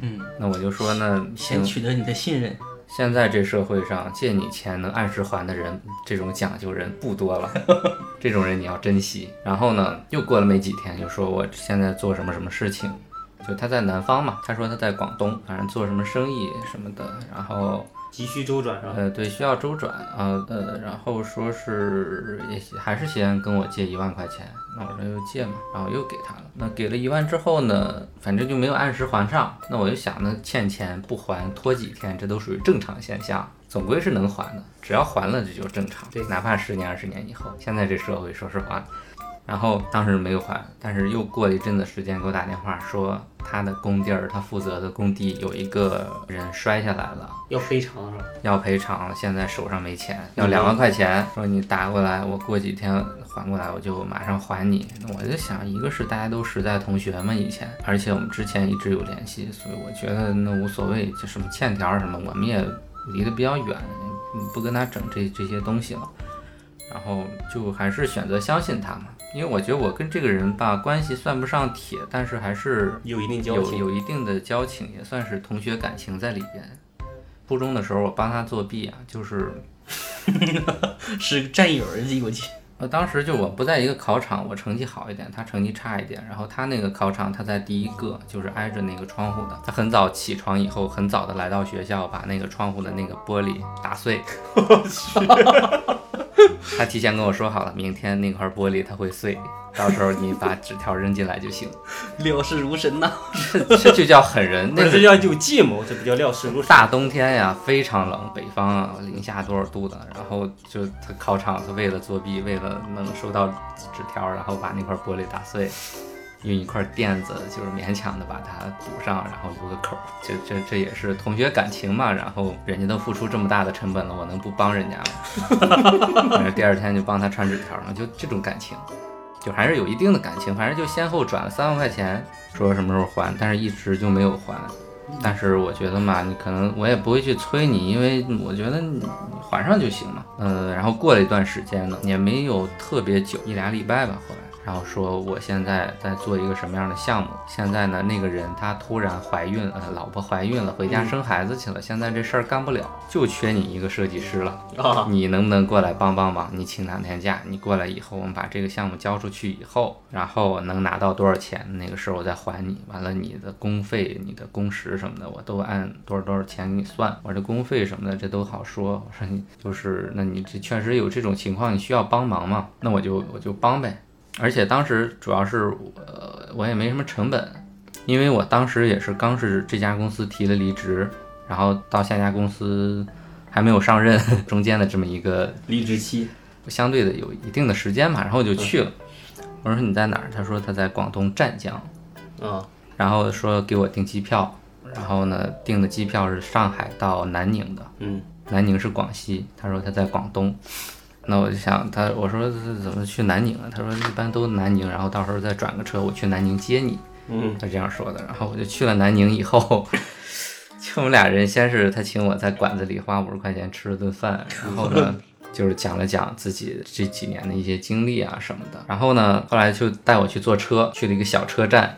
嗯，那我就说那先，取得你的信任。现在这社会上借你钱能按时还的人，这种讲究人不多了，这种人你要珍惜。然后呢，又过了没几天，就说我现在做什么什么事情，就他在南方嘛，他说他在广东，反正做什么生意什么的，然后急需周转是吧？呃对需要周转啊呃，然后说是也还是先跟我借一万块钱，那我说就借嘛，然后又给他了。那给了一万之后呢，反正就没有按时还上。那我就想，那欠钱不还拖几天，这都属于正常现象，总归是能还的，只要还了这就正常。对哪怕十年二十年以后，现在这社会说实话。然后当时没有还，但是又过了一阵子时间给我打电话说，他的工地儿，他负责的工地有一个人摔下来了，要赔偿是吧？要赔偿，现在手上没钱，要两万块钱，说你打过来，我过几天还过来，我就马上还你。那我就想，一个是大家都实在同学嘛，以前，而且我们之前一直有联系，所以我觉得那无所谓，就什么欠条儿什么，我们也离得比较远，嗯不跟他整这这些东西了。然后就还是选择相信他嘛，因为我觉得我跟这个人吧关系算不上铁，但是还是有一定交有情。有一定的交情，也算是同学感情在里边。初中的时候，我帮他作弊啊，就是 是战友我去。呃，当时就我不在一个考场，我成绩好一点，他成绩差一点。然后他那个考场他在第一个，就是挨着那个窗户的。他很早起床以后，很早的来到学校，把那个窗户的那个玻璃打碎。他提前跟我说好了，明天那块玻璃它会碎，到时候你把纸条扔进来就行。料事如神呐。这这就叫狠人，那这叫有计谋，这不叫料事如神。大冬天呀，非常冷，北方啊，零下多少度的，然后就他考场，他为了作弊，为了能收到纸条，然后把那块玻璃打碎，用一块垫子就是勉强的把它堵上，然后留个口儿，这这这也是同学感情嘛，然后人家都付出这么大的成本了，我能不帮人家吗？反正第二天就帮他传纸条嘛，就这种感情。就还是有一定的感情，反正就先后转了三万块钱，说什么时候还，但是一直就没有还。但是我觉得嘛，你可能我也不会去催你，因为我觉得你你还上就行了。呃，然后过了一段时间呢，也没有特别久，一俩礼拜吧。后来，然后说我现在在做一个什么样的项目，现在呢那个人他突然怀孕，呃，老婆怀孕了，回家生孩子去了，现在这事儿干不了，就缺你一个设计师了。啊，你能不能过来帮帮忙？你请两天假，你过来以后，我们把这个项目交出去以后，然后能拿到多少钱，那个时候我再还你。完了，你的工费、你的工时什么的，我都按多少多少钱给你算。我这工费什么的，这都好说。我说你就是，那你这确实有这种情况，你需要帮忙嘛？那我就我就帮呗。而且当时主要是呃，我也没什么成本，因为我当时也是刚是这家公司提了离职，然后到下家公司还没有上任，中间的这么一个离职期，相对的有一定的时间嘛，然后我就去了。我说你在哪儿？他说他在广东湛江，啊，然后说给我订机票，然后呢订的机票是上海到南宁的，嗯，南宁是广西，他说他在广东。那我就想他，我说这怎么去南宁啊？他说一般都南宁，然后到时候再转个车，我去南宁接你。嗯，他这样说的。然后我就去了南宁以后，就我们俩人先是他请我在馆子里花五十块钱吃了顿饭，然后呢 就是讲了讲自己这几年的一些经历啊什么的。然后呢后来就带我去坐车，去了一个小车站，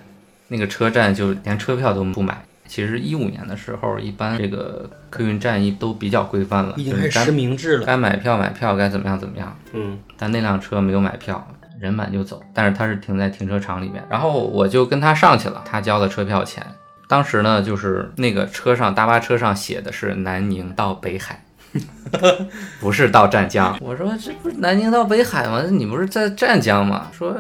那个车站就连车票都不买。其实一五年的时候，一般这个客运站一都比较规范了，已经是该开始实名制了。该买票买票，该怎么样怎么样。嗯，但那辆车没有买票，人满就走，但是他是停在停车场里面，然后我就跟他上去了，他交了车票钱。当时呢，就是那个车上大巴车上写的是南宁到北海，不是到湛江。我说这不是南宁到北海吗？你不是在湛江吗？说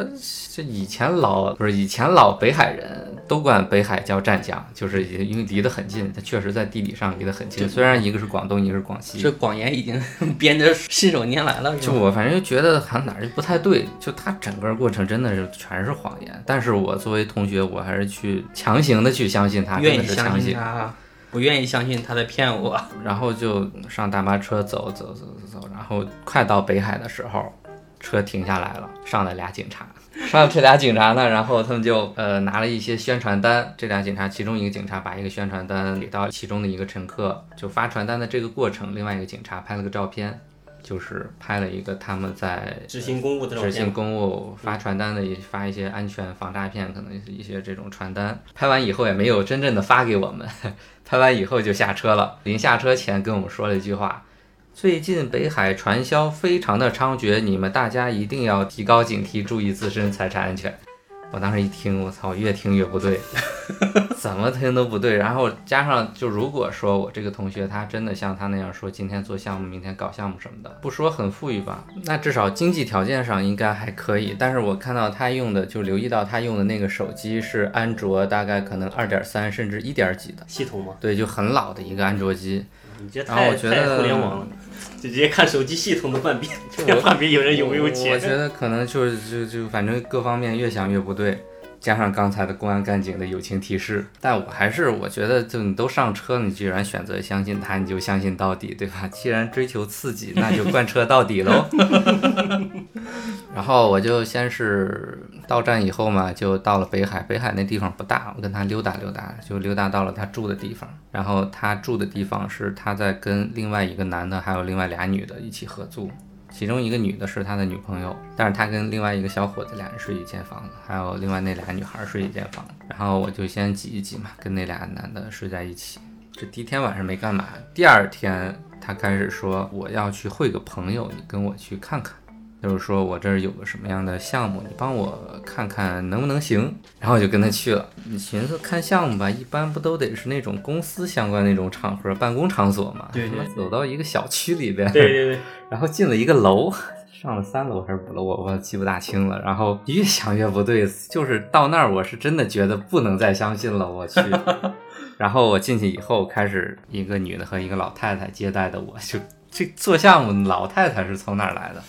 这以前老不是以前老北海人都管北海叫湛江，就是因为离得很近，它确实在地理上离得很近。虽然一个是广东，一个是广西，这广言已经 编得信手拈来了，就我反正就觉得好像哪儿就不太对，就他整个过程真的是全是谎言。但是我作为同学，我还是去强行的去相信他，真的愿意相是强行。不愿意相信他在骗我。然后就上大巴车走走走走走，然后快到北海的时候，车停下来了，上来俩警察。上这俩警察呢，然后他们就呃拿了一些宣传单，这俩警察其中一个警察把一个宣传单给到其中的一个乘客，就发传单的这个过程，另外一个警察拍了个照片，就是拍了一个他们在执行公务的照执行，公务发传单的也发一些安全防诈骗，可能是一些这种传单。拍完以后也没有真正的发给我们，拍完以后就下车了。临下车前跟我们说了一句话：最近北海传销非常的猖獗，你们大家一定要提高警惕，注意自身财产安全。我当时一听，我操，越听越不对，怎么听都不对。然后加上，就如果说我这个同学他真的像他那样说，今天做项目，明天搞项目什么的，不说很富裕吧，那至少经济条件上应该还可以。但是我看到他用的，就留意到他用的那个手机是安卓，大概可能二点三甚至一点几的，系统嘛，对，就很老的一个安卓机。你这然后太我觉得太互联网了，就直接看手机系统的判别，我判别有人有没有钱我钱。觉得可能就是就就反正各方面越想越不对，加上刚才的公安干警的友情提示，但我还是我觉得就你都上车了，你既然选择相信他，你就相信到底，对吧？既然追求刺激，那就贯彻到底喽。然后我就先是到站以后嘛，就到了北海。北海那地方不大，我跟他溜达溜达，就溜达到了他住的地方。然后他住的地方是他在跟另外一个男的，还有另外俩女的一起合租。其中一个女的是他的女朋友，但是他跟另外一个小伙子俩人睡一间房子，还有另外那俩女孩睡一间房子。然后我就先挤一挤嘛，跟那俩男的睡在一起。这第一天晚上没干嘛，第二天他开始说我要去会个朋友，你跟我去看看。就是说我这儿有个什么样的项目，你帮我看看能不能行。然后我就跟他去了。你寻思看项目吧，一般不都得是那种公司相关那种场合、办公场所嘛？对对他妈走到一个小区里边，对对，然后进了一个楼，上了三楼还是五楼，我我记不大清了。然后越想越不对，就是到那儿我是真的觉得不能再相信了，我去。然后我进去以后，开始一个女的和一个老太太接待的我，就这做项目，老太太是从哪儿来的？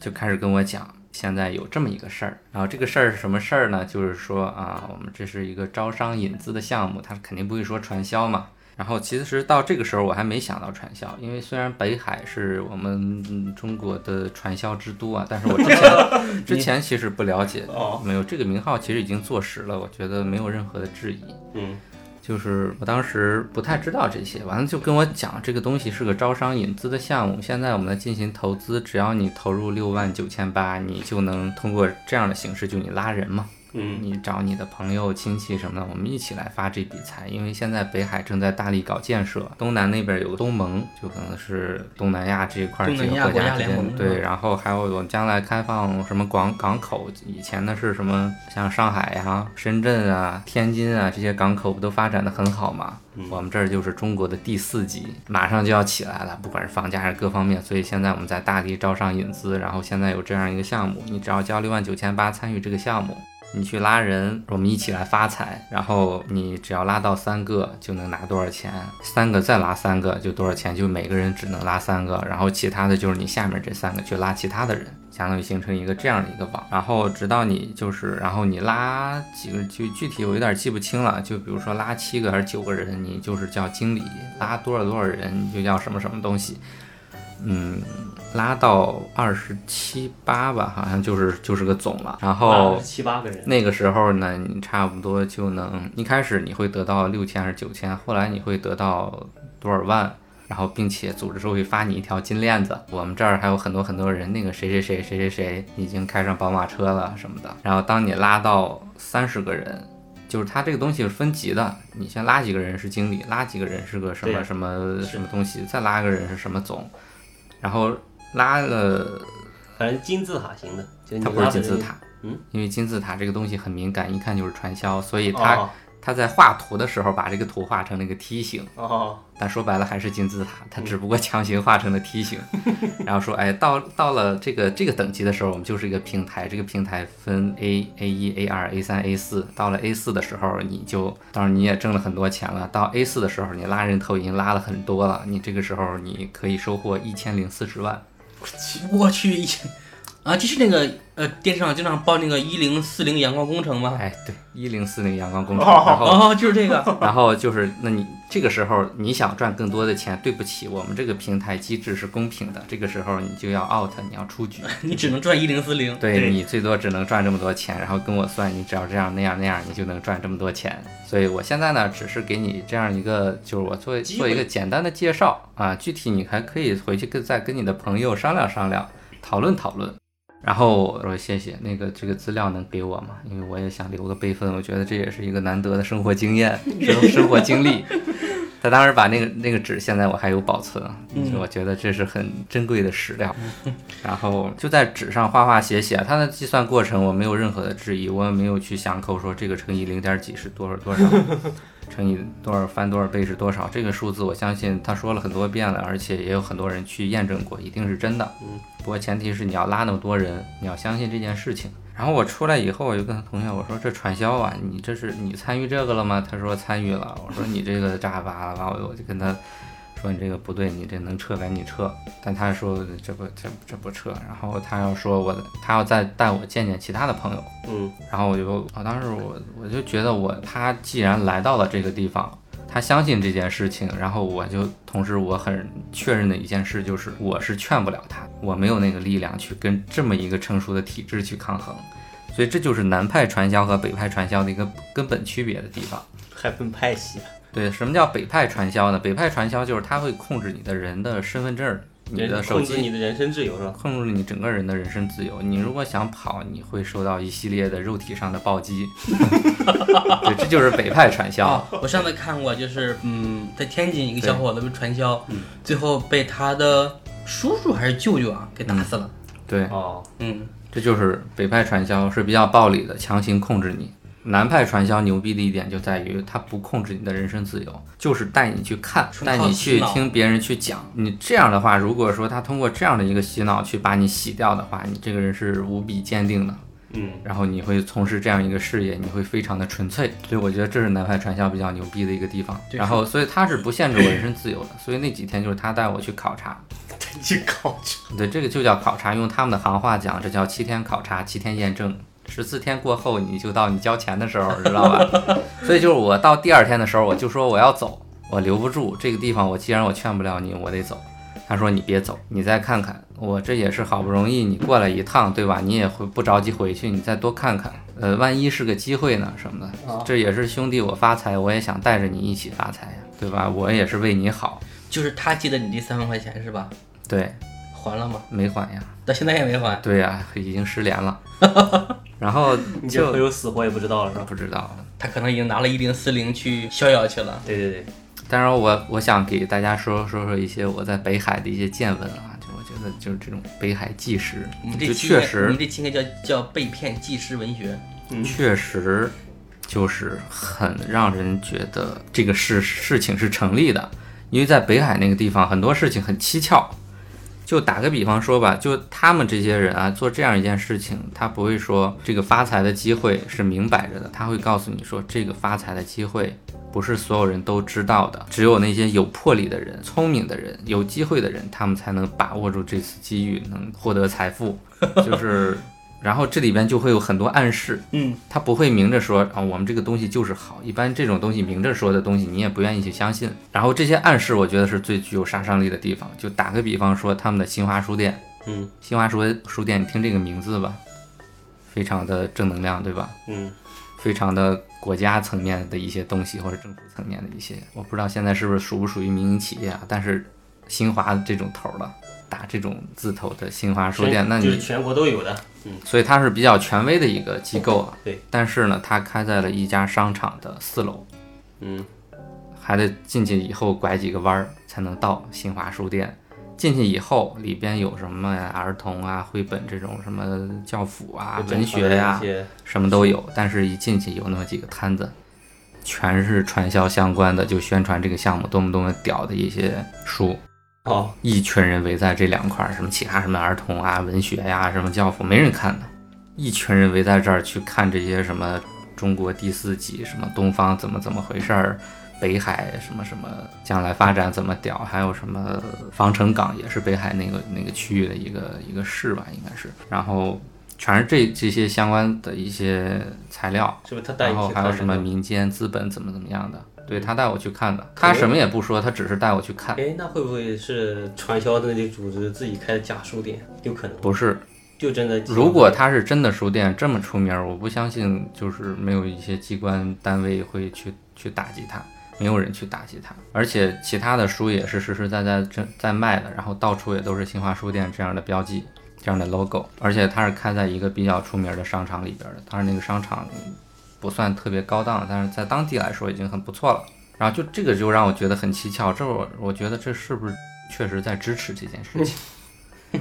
就开始跟我讲，现在有这么一个事儿，然后这个事儿是什么事儿呢？就是说啊，我们这是一个招商引资的项目，他肯定不会说传销嘛。然后其实到这个时候我还没想到传销，因为虽然北海是我们嗯中国的传销之都啊，但是我之前 之前其实不了解，哦没有这个名号其实已经坐实了，我觉得没有任何的质疑。嗯就是我当时不太知道这些，完了就跟我讲这个东西是个招商引资的项目，现在我们在进行投资，只要你投入六万九千八，你就能通过这样的形式，就你拉人嘛，嗯你找你的朋友、亲戚什么的，我们一起来发这笔财。因为现在北海正在大力搞建设，东南那边有个东盟，就可能是东南亚这一块儿几个国家之间对，然后还有我们将来开放什么港港口，以前的是什么像上海呀、深圳啊、天津啊这些港口不都发展的很好嘛？我们这儿就是中国的第四级，马上就要起来了，不管是房价还是各方面，所以现在我们在大力招商引资，然后现在有这样一个项目，你只要交六万九千八参与这个项目。你去拉人，我们一起来发财，然后你只要拉到三个就能拿多少钱，三个再拉三个就多少钱，就每个人只能拉三个，然后其他的就是你下面这三个去拉其他的人，相当于形成一个这样的一个网，然后直到你就是，然后你拉几个，就具体我有点记不清了，就比如说拉七个还是九个人，你就是叫经理，拉多少多少人你就叫什么什么东西，嗯，拉到二十七八吧，好像就是就是个总了，然后。七八个人，那个时候呢，你差不多就能一开始你会得到六千还是九千，后来你会得到多少万，然后并且组织是会发你一条金链子。我们这儿还有很多很多人，那个谁谁谁谁谁谁已经开上宝马车了什么的。然后当你拉到三十个人，就是它这个东西是分级的，你先拉几个人是经理，拉几个人是个什么什么什么东西，再拉个人是什么总，然后拉了反正金字塔型的，它不是金字塔，嗯，因为金字塔这个东西很敏感，一看就是传销，所以它、哦它在画图的时候把这个图画成了一个梯形，哦，但说白了还是金字塔，他只不过强行画成了梯形，然后说，哎，到到了这个这个等级的时候，我们就是一个平台，这个平台分 A A 一 A 二 A 三 A 四，到了 A 四的时候，你就当然你也挣了很多钱了，到 A 四的时候，你拉人头已经拉了很多了，你这个时候你可以收获一千零四十万。我去，啊，就是那个呃，电视上经常报那个一零四零阳光工程吗？哎，对，一零四零阳光工程，然后哦，就是这个。然后就是，那你这个时候你想赚更多的钱，对不起，我们这个平台机制是公平的，这个时候你就要 out，你要出局，你只能赚一零四零。对你最多只能赚这么多钱，然后跟我算，你只要这样那样那样，你就能赚这么多钱。所以我现在呢，只是给你这样一个，就是我做做一个简单的介绍啊，具体你还可以回去跟再跟你的朋友商量商量，讨论讨论。然后我说谢谢，那个这个资料能给我吗？因为我也想留个备份，我觉得这也是一个难得的生活经验、生生活经历。他当时把那个那个纸，现在我还有保存，就我觉得这是很珍贵的史料。然后就在纸上画画写写，他的计算过程我没有任何的质疑，我也没有去想扣说这个乘以零点几是多少多少，乘以多少翻多少倍是多少，这个数字我相信他说了很多遍了，而且也有很多人去验证过，一定是真的。嗯，不过前提是你要拉那么多人，你要相信这件事情。然后我出来以后，我就跟他同学我说：“这传销啊，你这是你参与这个了吗？”他说参与了。我说：“你这个炸吧吧。”我我就跟他说：“你这个不对，你这能撤赶紧撤。”但他说：“这不这这不撤。”然后他要说我，他要再带我见见其他的朋友。嗯，然后我就我，当时我我就觉得我他既然来到了这个地方，他相信这件事情，然后我就同时我很确认的一件事就是，我是劝不了他，我没有那个力量去跟这么一个成熟的体制去抗衡，所以这就是南派传销和北派传销的一个根本区别的地方。还分派系啊，对，什么叫北派传销呢？北派传销就是他会控制你的人的身份证、你的手机控制你的人身自由是吧？控制你整个人的人身自由。你如果想跑，你会受到一系列的肉体上的暴击。对，这就是北派传销。啊，我上次看过，就是嗯，在天津一个小伙子被传销，最后被他的叔叔还是舅舅啊给打死了。对，哦，嗯，这就是北派传销是比较暴力的，强行控制你。南派传销牛逼的一点就在于，它不控制你的人身自由，就是带你去看，带你去听别人去讲。你这样的话，如果说他通过这样的一个洗脑去把你洗掉的话，你这个人是无比坚定的。嗯，然后你会从事这样一个事业，你会非常的纯粹，所以我觉得这是南派传销比较牛逼的一个地方。然后，所以他是不限制我人身自由的，所以那几天就是他带我去考察，去考察。对，这个就叫考察，用他们的行话讲，这叫七天考察，七天验证，十四天过后你就到你交钱的时候，知道吧？所以就是我到第二天的时候，我就说我要走，我留不住这个地方，我既然我劝不了你，我得走。他说你别走，你再看看，我这也是好不容易你过来一趟，对吧？你也会不着急回去，你再多看看，呃，万一是个机会呢什么的，这也是兄弟我发财，我也想带着你一起发财呀，对吧？我也是为你好，就是他借的你这三万块钱是吧？对，还了吗？没还呀，到现在也没还。对呀，已经失联了，然后你这就会有死活也不知道了是吧？不知道。他可能已经拿了一零四零去逍遥去了。对对对，当然我，我想给大家说说说一些我在北海的一些见闻啊，就我觉得就是这种北海纪实，就你这期确实你这期应该叫叫被骗纪实文学。确实就是很让人觉得这个事事情是成立的，因为在北海那个地方很多事情很蹊跷。就打个比方说吧，就他们这些人啊，做这样一件事情，他不会说这个发财的机会是明摆着的，他会告诉你说，这个发财的机会不是所有人都知道的，只有那些有魄力的人、聪明的人、有机会的人，他们才能把握住这次机遇，能获得财富。就是，然后这里边就会有很多暗示，嗯，他不会明着说啊，我们这个东西就是好。一般这种东西明着说的东西，你也不愿意去相信。然后这些暗示，我觉得是最具有杀伤力的地方。就打个比方说，他们的新华书店，嗯新华书书店，你听这个名字吧，非常的正能量，对吧？嗯，非常的国家层面的一些东西，或者政府层面的一些，我不知道现在是不是属不属于民营企业啊？但是新华这种头儿的，打这种字头的新华书店，那你就是全国都有的。嗯，所以它是比较权威的一个机构啊。对。但是呢，它开在了一家商场的四楼，嗯，还得进去以后拐几个弯儿才能到新华书店。进去以后，里边有什么呀？儿童啊、绘本这种什么教辅啊、文学呀、什么都有。但是，一进去有那么几个摊子，全是传销相关的，就宣传这个项目多么多么屌的一些书。哦，一群人围在这两块儿，什么其他什么儿童啊、文学呀、什么教辅，没人看的。一群人围在这儿去看这些什么中国第四集，什么东方怎么怎么回事儿，北海什么什么将来发展怎么屌，还有什么防城港也是北海那个那个区域的一个一个市吧，应该是。然后全是这这些相关的一些材料，是不是他带然后还有？什么民间资本怎么怎么样的。对他带我去看的，他什么也不说，他只是带我去看。哎，那会不会是传销的那些组织自己开的假书店？有可能，不是，就真的。如果他是真的书店这么出名儿，我不相信就是没有一些机关单位会去去打击他，没有人去打击他。而且其他的书也是实实在在正在卖的，然后到处也都是新华书店这样的标记、这样的 logo，而且它是开在一个比较出名的商场里边的。当然那个商场不算特别高档，但是在当地来说已经很不错了。然后就这个就让我觉得很蹊跷，这我我觉得这是不是确实在支持这件事情？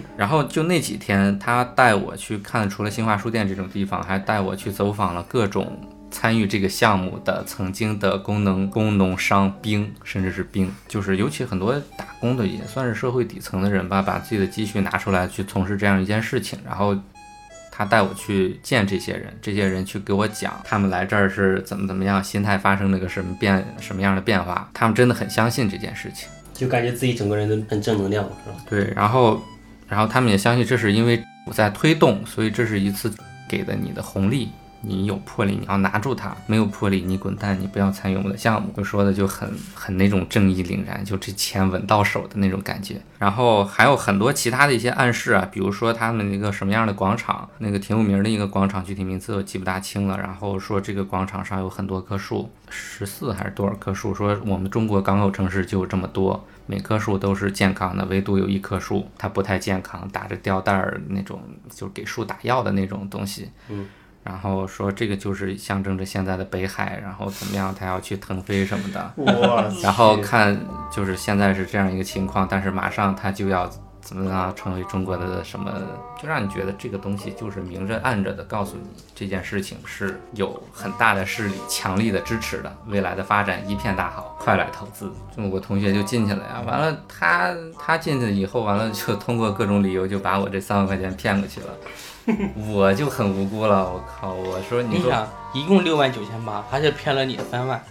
然后就那几天，他带我去看，除了新华书店这种地方，还带我去走访了各种参与这个项目的曾经的工农、工农商兵，甚至是兵，就是尤其很多打工的，也算是社会底层的人吧，把自己的积蓄拿出来去从事这样一件事情，然后。他带我去见这些人，这些人去给我讲他们来这儿是怎么怎么样，心态发生了个什么变什么样的变化，他们真的很相信这件事情。就感觉自己整个人都很正能量，是吧？对，然后，然后他们也相信这是因为我在推动，所以这是一次给的你的红利。你有魄力，你要拿住它；没有魄力，你滚蛋，你不要参与我们的项目。就说的就很很那种正义凛然，就这钱稳到手的那种感觉。然后还有很多其他的一些暗示啊，比如说他们那个什么样的广场，那个挺有名的一个广场，具体名字我记不大清了。然后说这个广场上有很多棵树，十四还是多少棵树？说我们中国港口城市就有这么多。每棵树都是健康的，唯独有一棵树它不太健康，打着吊带儿那种，就是给树打药的那种东西。嗯。然后说这个就是象征着现在的北海，然后怎么样，他要去腾飞什么的。哇然后看就是现在是这样一个情况，但是马上他就要怎么样成为中国的什么，就让你觉得这个东西就是明着暗着的告诉你这件事情是有很大的势力强力的支持的，未来的发展一片大好，快来投资。就我同学就进去了呀，完了他他进去以后，完了就通过各种理由就把我这三万块钱骗过去了。我就很无辜了，我靠！我说你说你想，一共六万九千八，还是骗了你三万，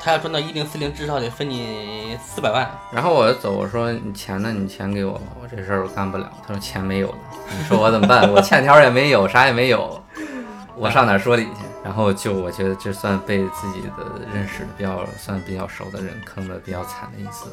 他要赚到一零四零，至少得分你四百万。然后我就走，我说你钱呢？你钱给我吧，我这事儿我干不了。他说钱没有了，你说我怎么办？我欠条也没有，啥也没有，我上哪儿说理去？然后就我觉得这算被自己的认识的比较算比较熟的人坑的比较惨的一次。